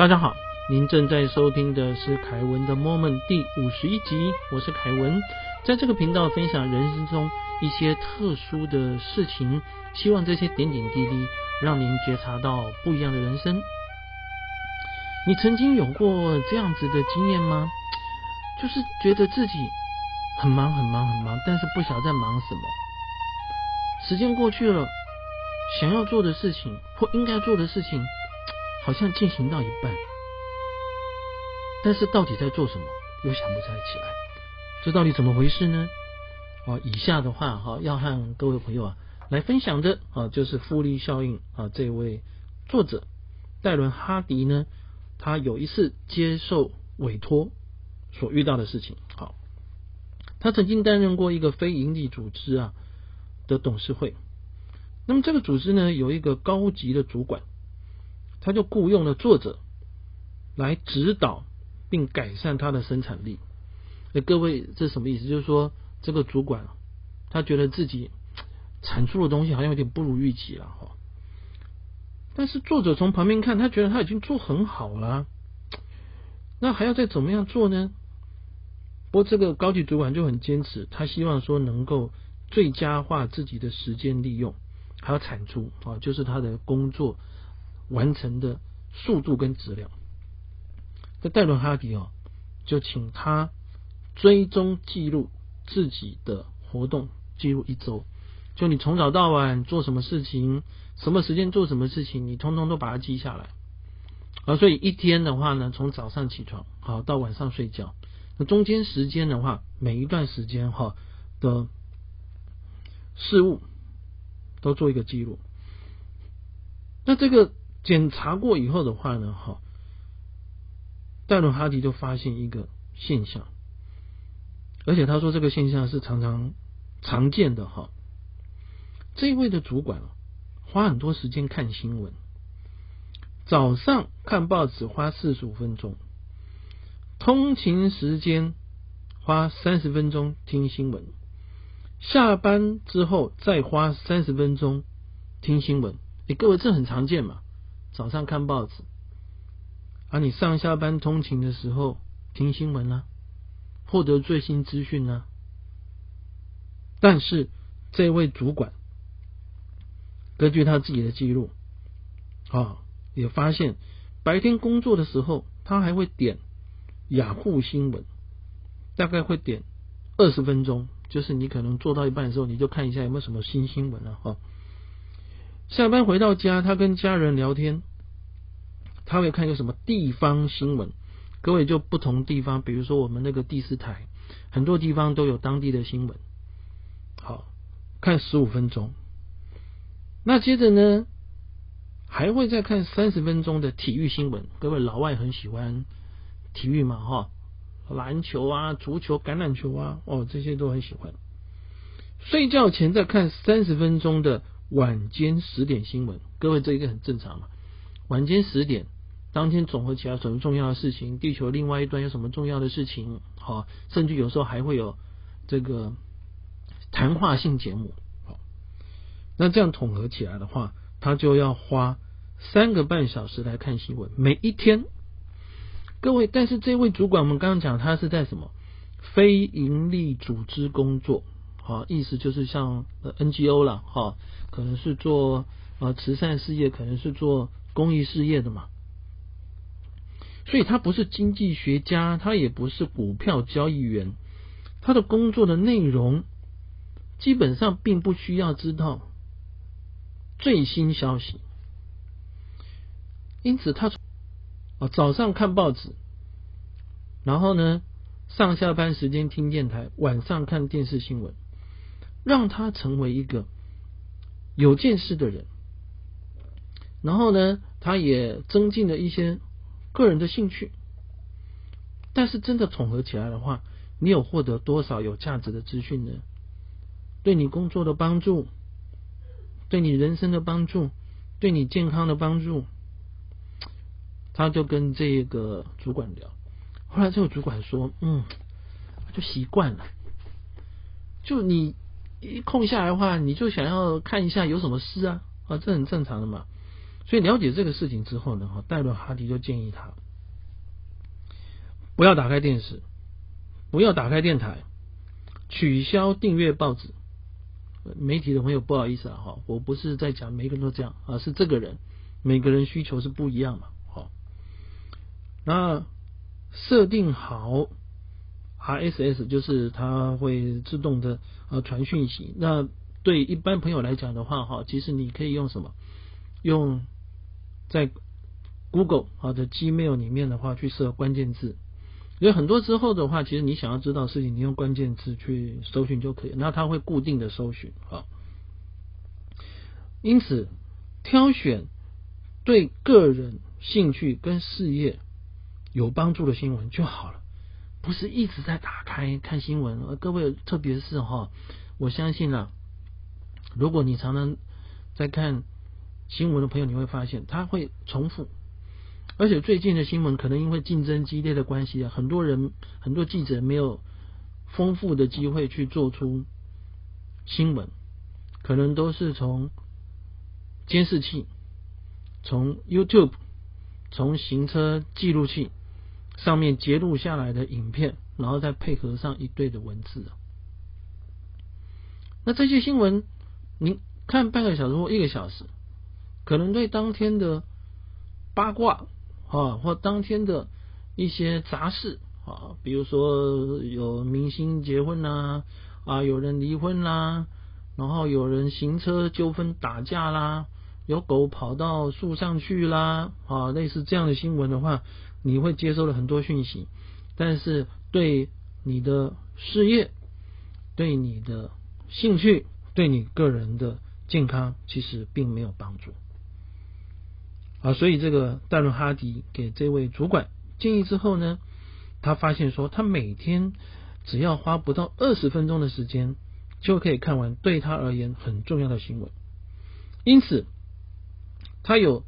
大家好，您正在收听的是凯文的 Moment 第五十一集，我是凯文，在这个频道分享人生中一些特殊的事情，希望这些点点滴滴让您觉察到不一样的人生。你曾经有过这样子的经验吗？就是觉得自己很忙很忙很忙，但是不晓得在忙什么。时间过去了，想要做的事情或应该做的事情。好像进行到一半，但是到底在做什么又想不起来，这到底怎么回事呢？啊，以下的话哈，要和各位朋友啊来分享的啊，就是复利效应啊，这位作者戴伦哈迪呢，他有一次接受委托所遇到的事情。好，他曾经担任过一个非营利组织啊的董事会，那么这个组织呢有一个高级的主管。他就雇佣了作者来指导并改善他的生产力。哎，各位，这什么意思？就是说，这个主管他觉得自己产出的东西好像有点不如预期了哈。但是作者从旁边看，他觉得他已经做很好了，那还要再怎么样做呢？不过这个高级主管就很坚持，他希望说能够最佳化自己的时间利用，还有产出啊，就是他的工作。完成的速度跟质量，这戴伦哈迪哦，就请他追踪记录自己的活动，记录一周，就你从早到晚做什么事情，什么时间做什么事情，你通通都把它记下来。啊，所以一天的话呢，从早上起床好到晚上睡觉，那中间时间的话，每一段时间哈的事物都做一个记录。那这个。检查过以后的话呢，哈，戴伦哈迪就发现一个现象，而且他说这个现象是常常常见的哈。这一位的主管花很多时间看新闻，早上看报纸花四十五分钟，通勤时间花三十分钟听新闻，下班之后再花三十分钟听新闻。哎，各位这很常见嘛。早上看报纸，而你上下班通勤的时候听新闻呢，获得最新资讯呢。但是这位主管根据他自己的记录啊，也发现白天工作的时候，他还会点雅虎新闻，大概会点二十分钟，就是你可能做到一半的时候，你就看一下有没有什么新新闻了哈。下班回到家，他跟家人聊天，他会看一个什么地方新闻。各位就不同地方，比如说我们那个第四台，很多地方都有当地的新闻。好看十五分钟，那接着呢，还会再看三十分钟的体育新闻。各位老外很喜欢体育嘛，哈，篮球啊、足球、橄榄球啊，哦，这些都很喜欢。睡觉前再看三十分钟的。晚间十点新闻，各位这一个很正常嘛。晚间十点，当天总合起来什么重要的事情？地球另外一端有什么重要的事情？好，甚至有时候还会有这个谈话性节目。好，那这样统合起来的话，他就要花三个半小时来看新闻，每一天。各位，但是这位主管，我们刚刚讲他是在什么非盈利组织工作？好，意思就是像 NGO 了，哈，可能是做呃慈善事业，可能是做公益事业的嘛。所以他不是经济学家，他也不是股票交易员，他的工作的内容基本上并不需要知道最新消息。因此，他啊早上看报纸，然后呢上下班时间听电台，晚上看电视新闻。让他成为一个有见识的人，然后呢，他也增进了一些个人的兴趣。但是真的统合起来的话，你有获得多少有价值的资讯呢？对你工作的帮助，对你人生的帮助，对你健康的帮助，他就跟这个主管聊。后来这个主管说：“嗯，就习惯了，就你。”一空下来的话，你就想要看一下有什么事啊啊，这很正常的嘛。所以了解这个事情之后呢，哈，戴伦哈迪就建议他不要打开电视，不要打开电台，取消订阅报纸。媒体的朋友不好意思啊，哈，我不是在讲每个人都这样啊，是这个人每个人需求是不一样嘛，好，那设定好 RSS 就是它会自动的呃传讯息。那对一般朋友来讲的话，哈，其实你可以用什么？用在 Google 好的 Gmail 里面的话去设关键字。有很多之后的话，其实你想要知道事情，你用关键字去搜寻就可以，那它会固定的搜寻啊。因此，挑选对个人兴趣跟事业有帮助的新闻就好了，不是一直在打开看新闻。各位，特别是哈，我相信啊，如果你常常在看新闻的朋友，你会发现它会重复。而且最近的新闻可能因为竞争激烈的关系啊，很多人很多记者没有丰富的机会去做出新闻，可能都是从监视器、从 YouTube、从行车记录器上面截录下来的影片，然后再配合上一堆的文字。那这些新闻，您看半个小时或一个小时，可能对当天的八卦。啊，或当天的一些杂事啊，比如说有明星结婚啦，啊，有人离婚啦，然后有人行车纠纷打架啦，有狗跑到树上去啦，啊，类似这样的新闻的话，你会接收了很多讯息，但是对你的事业、对你的兴趣、对你个人的健康，其实并没有帮助。啊，所以这个戴伦哈迪给这位主管建议之后呢，他发现说，他每天只要花不到二十分钟的时间，就可以看完对他而言很重要的新闻。因此，他有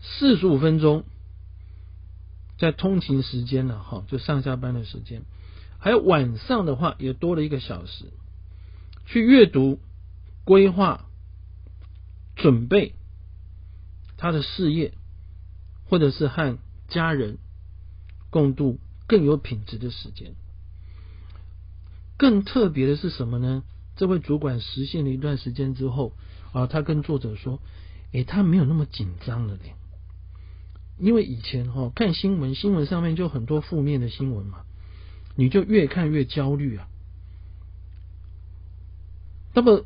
四十五分钟在通勤时间了，哈，就上下班的时间，还有晚上的话也多了一个小时，去阅读、规划、准备。他的事业，或者是和家人共度更有品质的时间。更特别的是什么呢？这位主管实现了一段时间之后啊，他跟作者说：“诶，他没有那么紧张了嘞。因为以前哈看新闻，新闻上面就很多负面的新闻嘛，你就越看越焦虑啊。那么，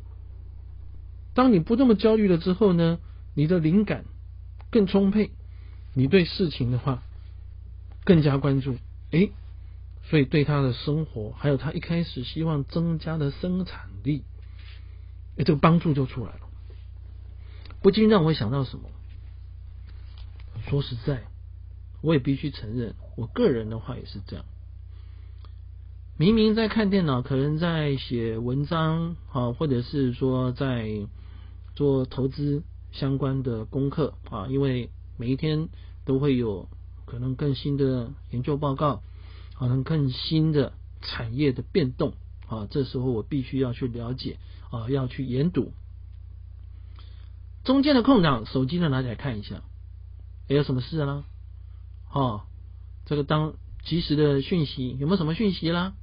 当你不这么焦虑了之后呢，你的灵感。”更充沛，你对事情的话更加关注，诶，所以对他的生活，还有他一开始希望增加的生产力，诶，这个帮助就出来了。不禁让我想到什么？说实在，我也必须承认，我个人的话也是这样。明明在看电脑，可能在写文章，啊，或者是说在做投资。相关的功课啊，因为每一天都会有可能更新的研究报告，可能更新的产业的变动啊，这时候我必须要去了解啊，要去研读。中间的空档，手机呢拿起来看一下，还有什么事啦？哦，这个当及时的讯息有没有什么讯息啦？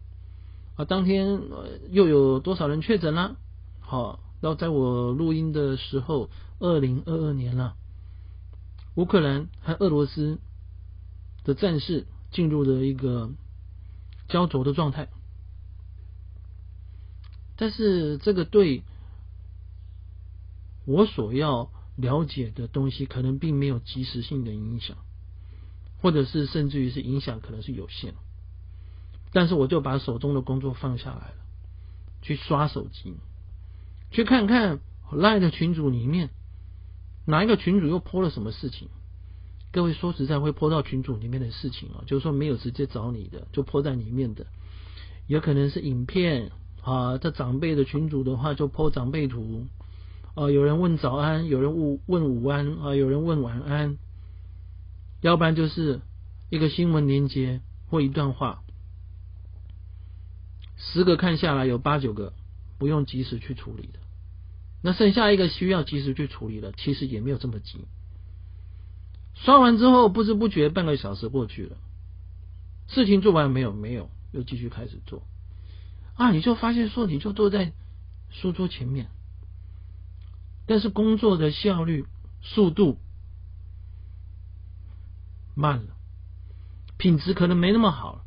啊，当天又有多少人确诊啦？好。然后在我录音的时候，二零二二年了，乌克兰和俄罗斯的战事进入了一个焦灼的状态，但是这个对我所要了解的东西，可能并没有及时性的影响，或者是甚至于是影响可能是有限，但是我就把手中的工作放下来了，去刷手机。去看看赖的群组里面哪一个群主又泼了什么事情？各位说实在会泼到群组里面的事情啊，就是说没有直接找你的，就泼在里面的，有可能是影片啊。这长辈的群主的话就泼长辈图啊，有人问早安，有人问问午安啊，有人问晚安，要不然就是一个新闻连接或一段话，十个看下来有八九个。不用及时去处理的，那剩下一个需要及时去处理的，其实也没有这么急。刷完之后不知不觉半个小时过去了，事情做完没有？没有，又继续开始做。啊，你就发现说，你就坐在书桌前面，但是工作的效率、速度慢了，品质可能没那么好了。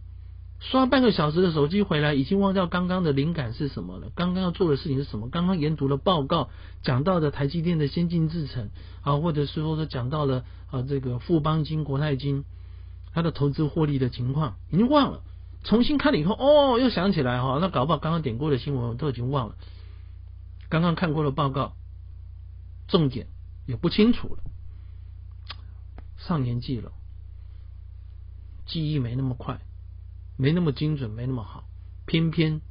刷半个小时的手机回来，已经忘掉刚刚的灵感是什么了。刚刚要做的事情是什么？刚刚研读了报告，讲到的台积电的先进制程啊，或者是说说讲到了啊这个富邦金、国泰金它的投资获利的情况，已经忘了。重新看了以后，哦，又想起来哈，那搞不好刚刚点过的新闻我都已经忘了。刚刚看过的报告，重点也不清楚了。上年纪了，记忆没那么快。没那么精准，没那么好，偏偏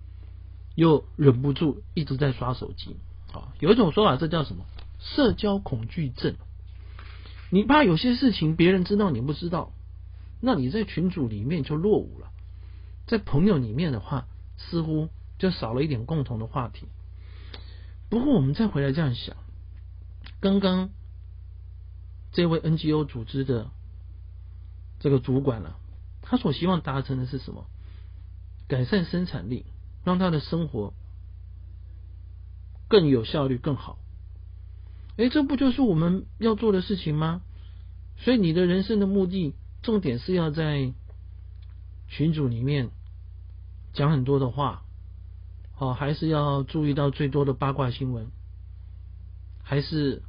又忍不住一直在刷手机。啊，有一种说法，这叫什么？社交恐惧症。你怕有些事情别人知道你不知道，那你在群组里面就落伍了。在朋友里面的话，似乎就少了一点共同的话题。不过我们再回来这样想，刚刚这位 NGO 组织的这个主管了。他所希望达成的是什么？改善生产力，让他的生活更有效率、更好。哎，这不就是我们要做的事情吗？所以你的人生的目的，重点是要在群组里面讲很多的话，哦，还是要注意到最多的八卦新闻？还是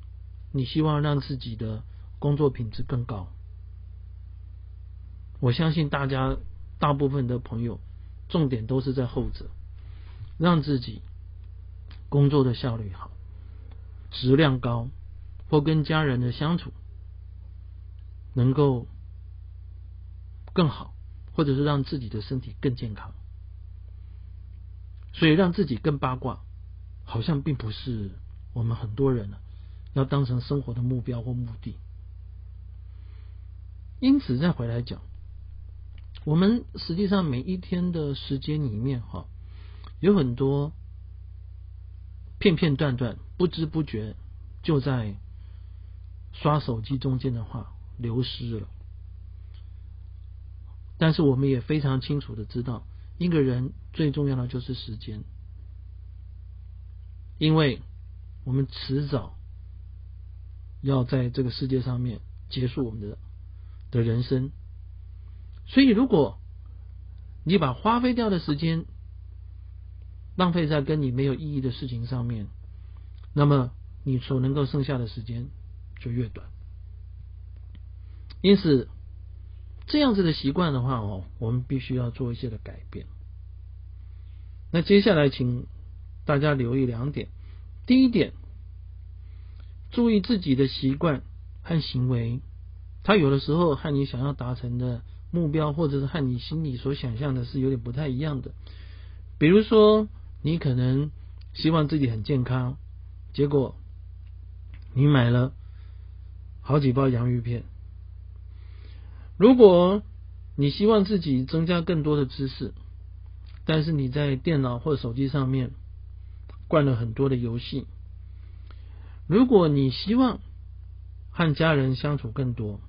你希望让自己的工作品质更高？我相信大家大部分的朋友，重点都是在后者，让自己工作的效率好、质量高，或跟家人的相处能够更好，或者是让自己的身体更健康。所以让自己更八卦，好像并不是我们很多人要当成生活的目标或目的。因此，再回来讲。我们实际上每一天的时间里面，哈，有很多片片段段，不知不觉就在刷手机中间的话流失了。但是我们也非常清楚的知道，一个人最重要的就是时间，因为我们迟早要在这个世界上面结束我们的的人生。所以，如果你把花费掉的时间浪费在跟你没有意义的事情上面，那么你所能够剩下的时间就越短。因此，这样子的习惯的话哦，我们必须要做一些的改变。那接下来，请大家留意两点：第一点，注意自己的习惯和行为，它有的时候和你想要达成的。目标或者是和你心里所想象的是有点不太一样的。比如说，你可能希望自己很健康，结果你买了好几包洋芋片。如果你希望自己增加更多的知识，但是你在电脑或手机上面灌了很多的游戏。如果你希望和家人相处更多，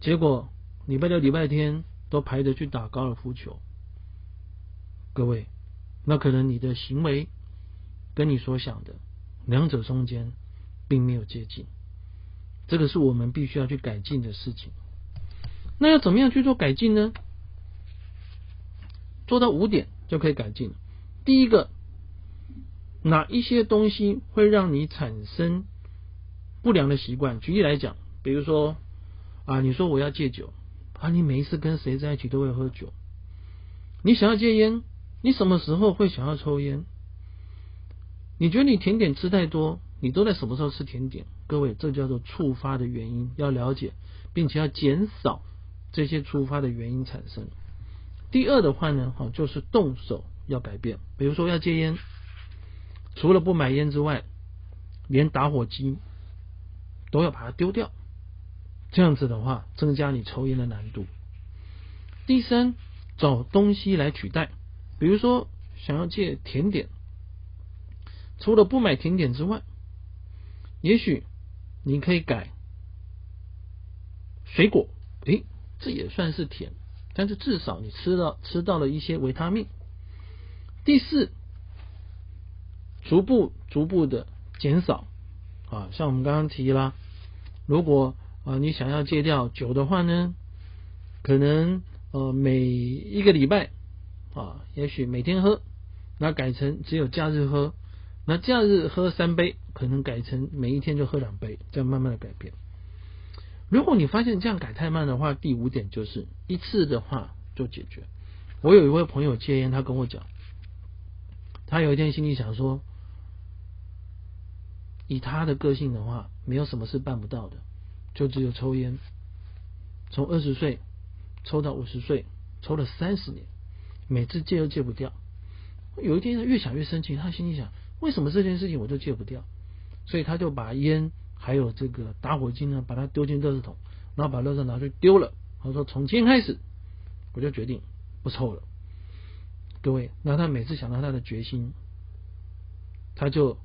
结果。礼拜六、礼拜天都排着去打高尔夫球，各位，那可能你的行为跟你所想的两者中间并没有接近，这个是我们必须要去改进的事情。那要怎么样去做改进呢？做到五点就可以改进。第一个，哪一些东西会让你产生不良的习惯？举例来讲，比如说啊，你说我要戒酒。啊，你每一次跟谁在一起都会喝酒。你想要戒烟，你什么时候会想要抽烟？你觉得你甜点吃太多，你都在什么时候吃甜点？各位，这叫做触发的原因，要了解，并且要减少这些触发的原因产生。第二的话呢，哈，就是动手要改变，比如说要戒烟，除了不买烟之外，连打火机都要把它丢掉。这样子的话，增加你抽烟的难度。第三，找东西来取代，比如说想要戒甜点，除了不买甜点之外，也许你可以改水果，诶，这也算是甜，但是至少你吃了吃到了一些维他命。第四，逐步逐步的减少啊，像我们刚刚提了，如果啊你想要戒掉酒的话呢，可能呃每一个礼拜啊，也许每天喝，那改成只有假日喝，那假日喝三杯，可能改成每一天就喝两杯，这样慢慢的改变。如果你发现这样改太慢的话，第五点就是一次的话就解决。我有一位朋友戒烟，他跟我讲。他有一天心里想说，以他的个性的话，没有什么是办不到的，就只有抽烟。从二十岁抽到五十岁，抽了三十年，每次戒都戒不掉。有一天他越想越生气，他心里想：为什么这件事情我就戒不掉？所以他就把烟还有这个打火机呢，把它丢进垃圾桶，然后把垃圾拿去丢了。他说：从今天开始，我就决定不抽了。各位，那他每次想到他的决心，他就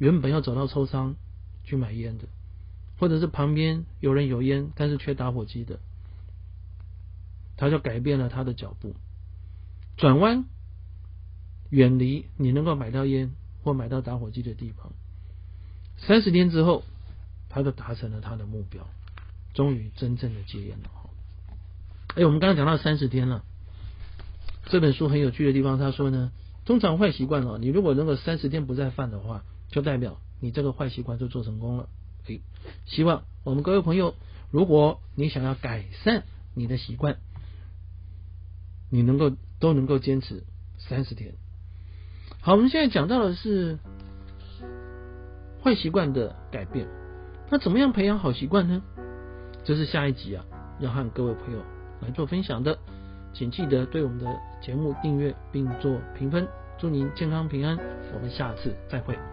原本要走到抽商去买烟的，或者是旁边有人有烟，但是缺打火机的，他就改变了他的脚步，转弯，远离你能够买到烟或买到打火机的地方。三十天之后，他就达成了他的目标，终于真正的戒烟了。哎，我们刚刚讲到三十天了。这本书很有趣的地方，他说呢，通常坏习惯哦，你如果能够三十天不再犯的话，就代表你这个坏习惯就做成功了。诶，希望我们各位朋友，如果你想要改善你的习惯，你能够都能够坚持三十天。好，我们现在讲到的是坏习惯的改变，那怎么样培养好习惯呢？这是下一集啊，要和各位朋友来做分享的。请记得对我们的节目订阅并做评分，祝您健康平安，我们下次再会。